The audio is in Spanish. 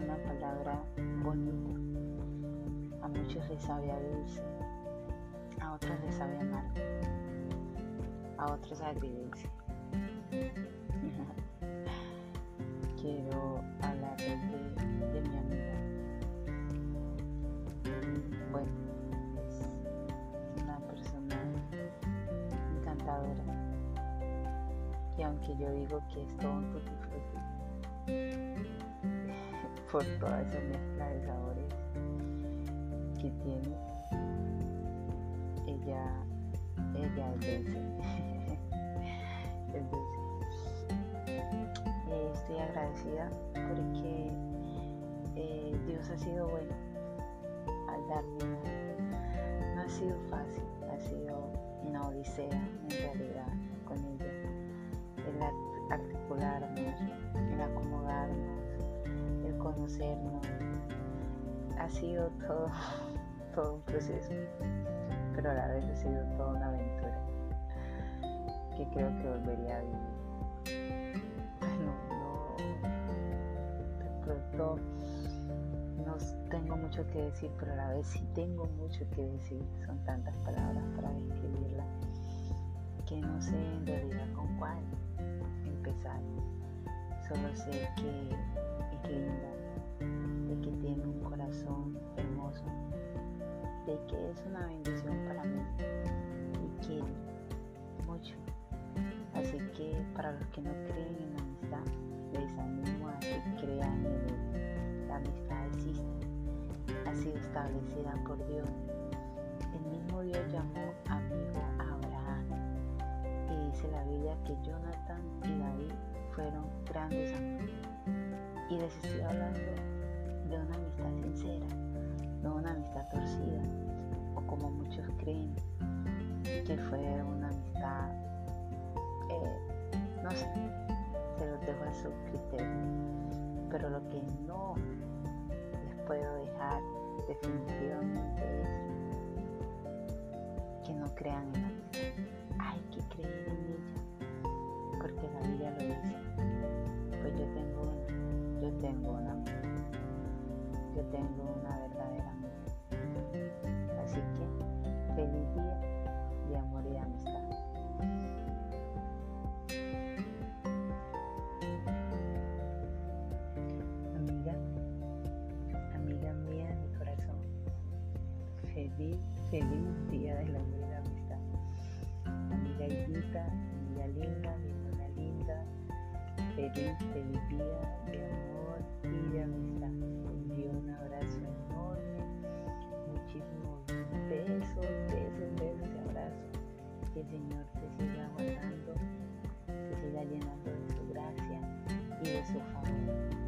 era bonito. A muchos les sabía dulce, a otros les sabía amargo, a otros agridulce. Quiero hablar de, de mi amiga. Bueno, es una persona encantadora. Y aunque yo digo que es todo un tutti por toda esa mezcla de sabores que tiene, ella, ella es dulce. es dulce. Eh, estoy agradecida porque eh, Dios ha sido bueno al darme. No ha sido fácil, ha sido una odisea en realidad con ella. El el conocernos. Ha sido todo, todo un proceso, pero a la vez ha sido toda una aventura que creo que volvería a vivir. Bueno, no, de pronto no tengo mucho que decir, pero a la vez sí tengo mucho que decir. Son tantas palabras para describirla que no sé en realidad con cuál empezar. Solo sé que es linda, de que es una bendición para mí y quiere mucho. Así que para los que no creen en la amistad, les animo a que crean en él. La amistad existe, ha sido establecida por Dios. El mismo Dios llamó amigo a Abraham y dice la Biblia que Jonathan y David fueron grandes amigos. Y les estoy hablando de una amistad sincera, que fue una amistad, eh, no sé, se los dejo a su criterio. Pero lo que no les puedo dejar definitivamente es que no crean en la amistad. Hay que creer en ella, porque la Biblia lo dice. Pues yo tengo yo tengo una yo tengo una verdadera día de amor y de amistad. Amiga, amiga mía de mi corazón, feliz, feliz día del amor y la amistad. Amiga Higuita, amiga linda, mi hermana linda, feliz, feliz día de amor y de amistad. Señor te siga guardando, te siga llenando de su gracia y de su favor.